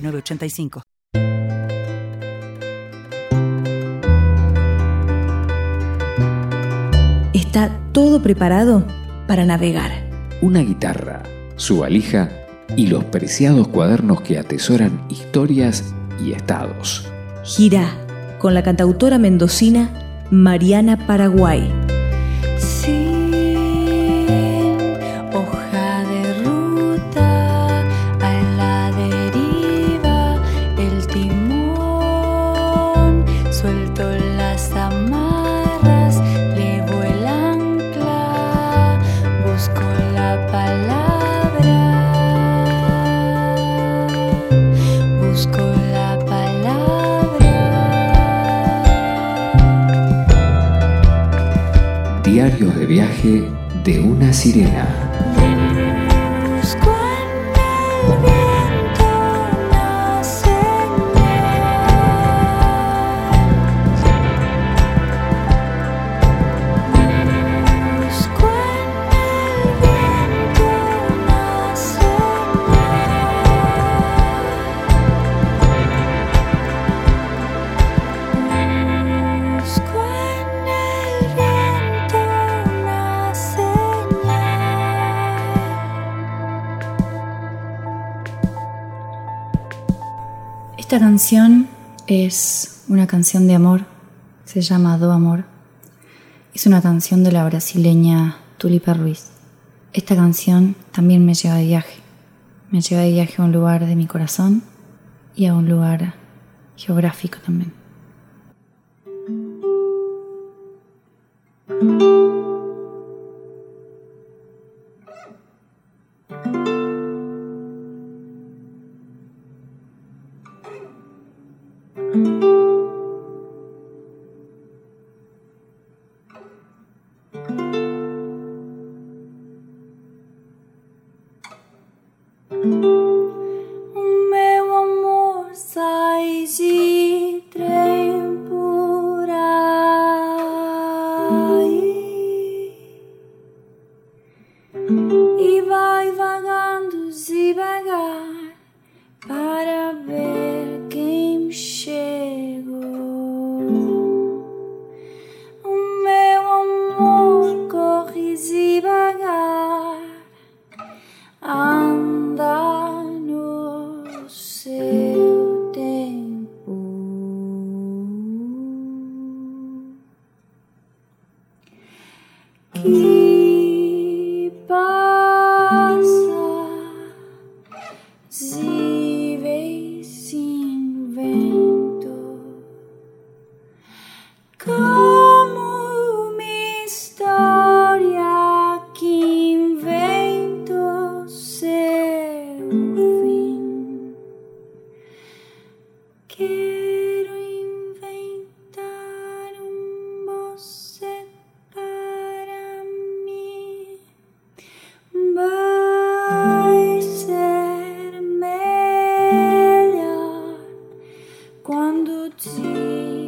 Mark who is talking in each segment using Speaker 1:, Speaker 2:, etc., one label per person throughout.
Speaker 1: 985.
Speaker 2: Está todo preparado para navegar.
Speaker 3: Una guitarra, su valija y los preciados cuadernos que atesoran historias y estados.
Speaker 2: Gira con la cantautora mendocina Mariana Paraguay.
Speaker 3: De una sirena.
Speaker 2: Esta canción es una canción de amor, se llama Do Amor. Es una canción de la brasileña Tulipa Ruiz. Esta canción también me lleva de viaje. Me lleva de viaje a un lugar de mi corazón y a un lugar geográfico también.
Speaker 4: see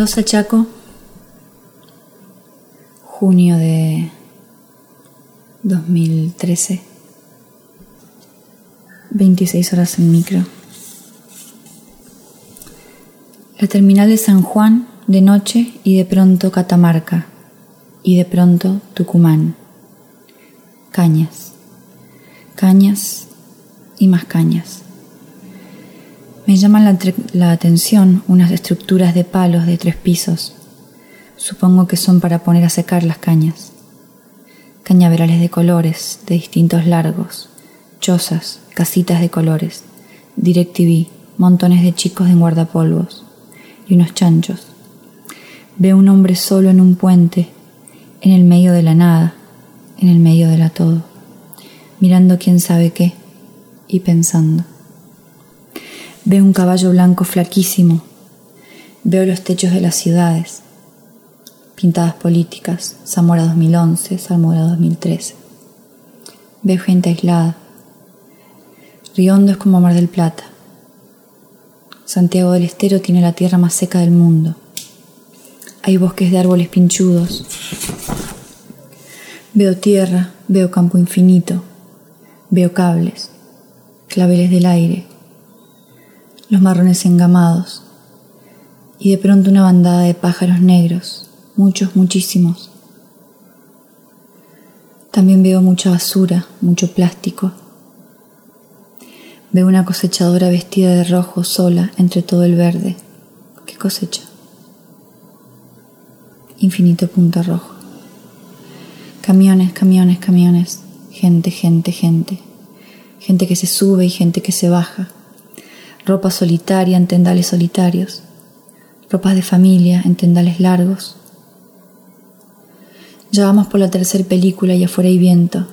Speaker 4: Mendoza Chaco, junio de 2013, 26 horas en micro. La terminal de San Juan de noche y de pronto Catamarca y de pronto Tucumán. Cañas, cañas y más cañas. Me llaman la, la, atención unas estructuras de palos de tres pisos. Supongo que son para poner a secar las cañas. Cañaverales de colores, de distintos largos, chozas, casitas de colores, DirecTV, montones de chicos en guardapolvos y unos chanchos. Veo un hombre solo en un puente, en el medio de la nada, en el medio de la todo, mirando quién sabe qué y pensando. Veo un caballo blanco flaquísimo, veo los techos de las ciudades, pintadas políticas, Zamora 2011, Zamora 2013. Veo gente aislada. Riondo es como Mar del Plata. Santiago del Estero tiene la tierra más seca del mundo. Hay bosques de árboles pinchudos. Veo tierra, veo campo infinito, veo cables, claveles del aire, los marrones engamados y de pronto una bandada de pájaros negros, muchos, muchísimos. También veo mucha basura, mucho plástico, Veo una cosechadora vestida de rojo sola entre todo el verde. ¿Qué cosecha? Infinito punto rojo. Camiones, camiones, camiones. Gente, gente, gente. Gente que se sube y gente que se baja. Ropa solitaria en tendales solitarios. Ropas de familia en tendales largos. Ya vamos por la tercera película y afuera hay viento.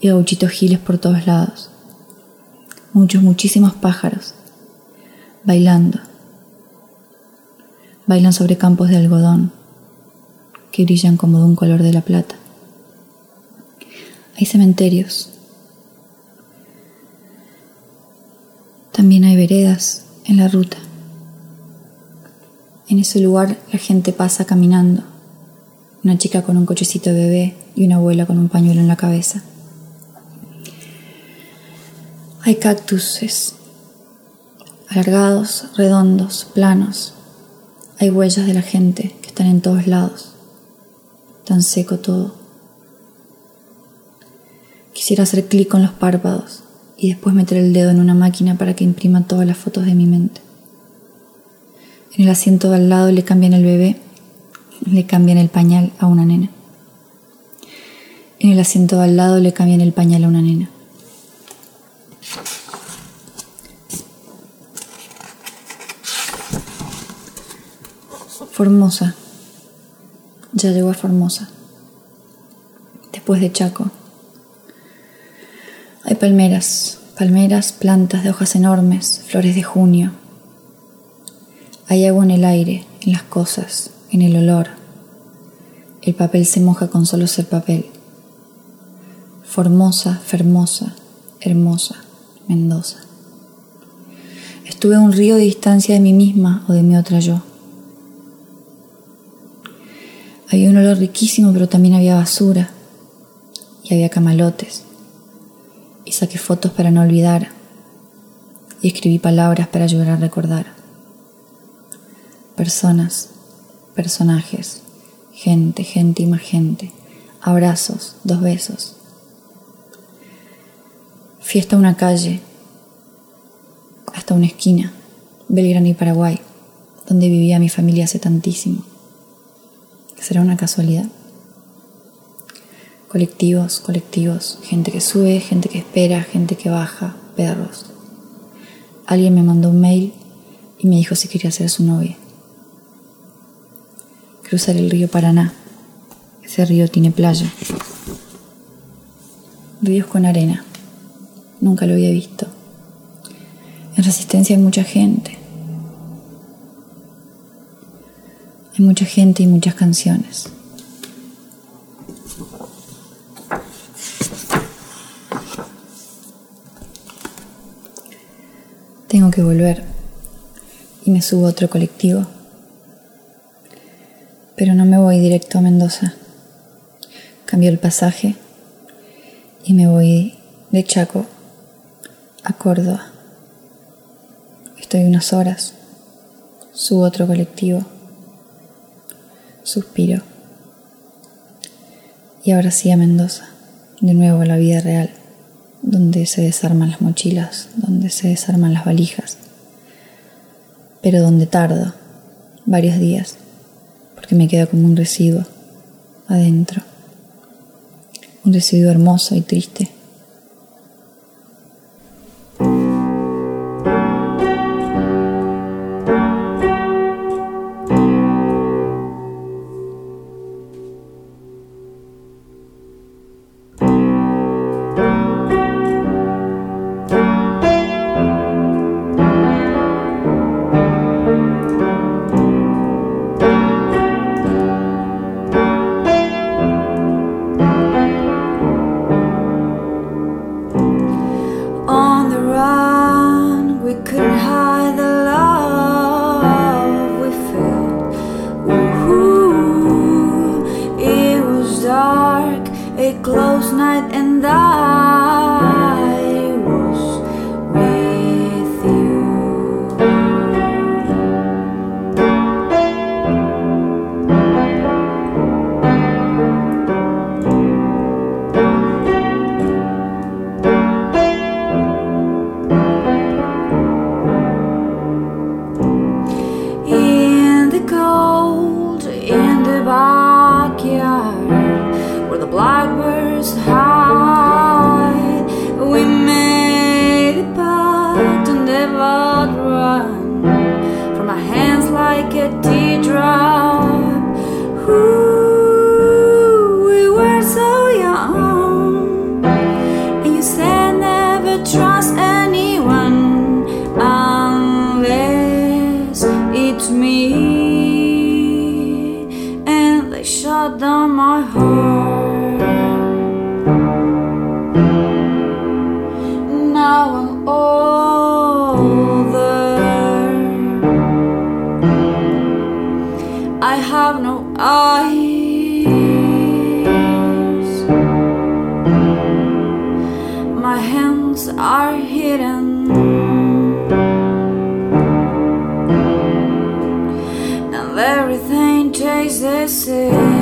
Speaker 4: Y gauchitos giles por todos lados muchos, muchísimos pájaros, bailando. Bailan sobre campos de algodón que brillan como de un color de la plata. Hay cementerios. También hay veredas en la ruta. En ese lugar la gente pasa caminando. Una chica con un cochecito de bebé y una abuela con un pañuelo en la cabeza. Hay cactuses alargados, redondos, planos. Hay huellas de la gente que están en todos lados. Tan seco todo. Quisiera hacer clic con los párpados y después meter el dedo en una máquina para que imprima todas las fotos de mi mente. En el asiento de al lado le cambian el bebé, le cambian el pañal a una nena. En el asiento de al lado le cambian el pañal a una nena. Formosa. Ya llegó a Formosa. Después de Chaco. Palmeras, palmeras, plantas de hojas enormes, flores de junio. Hay agua en el aire, en las cosas, en el olor. El papel se moja con solo ser papel. Formosa, fermosa, hermosa, Mendoza. Estuve a un río de distancia de mí misma o de mi otra yo. Había un olor riquísimo, pero también había basura y había camalotes. Y saqué fotos para no olvidar y escribí palabras para ayudar a recordar. Personas, personajes, gente, gente y más gente, abrazos, dos besos. Fiesta una calle, hasta una esquina, Belgrano y Paraguay, donde vivía mi familia hace tantísimo. ¿Será una casualidad? colectivos, colectivos, gente que sube, gente que espera, gente que baja, perros. Alguien me mandó un mail y me dijo si quería ser su novia. Cruzar el río Paraná. Ese río tiene playa. Ríos con arena. Nunca lo había visto. En resistencia hay mucha gente.
Speaker 2: Hay mucha gente y muchas canciones. Volver y me subo a otro colectivo. Pero no me voy directo a Mendoza. Cambio el pasaje y me voy de Chaco a Córdoba. Estoy unas horas, subo otro colectivo, suspiro y ahora sí a Mendoza, de nuevo a la vida real, donde se desarman las mochilas, donde se desarman las valijas, pero donde tardo varios días, porque me queda como un residuo adentro, un residuo hermoso y triste are hidden. Now everything tastes the same.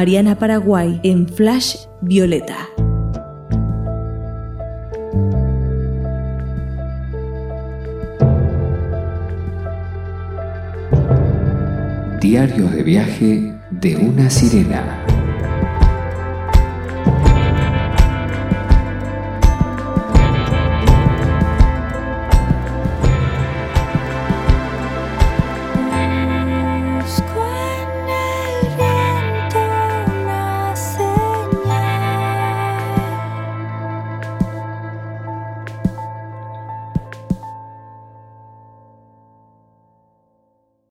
Speaker 5: Mariana Paraguay en Flash Violeta.
Speaker 3: Diarios de viaje de una sirena.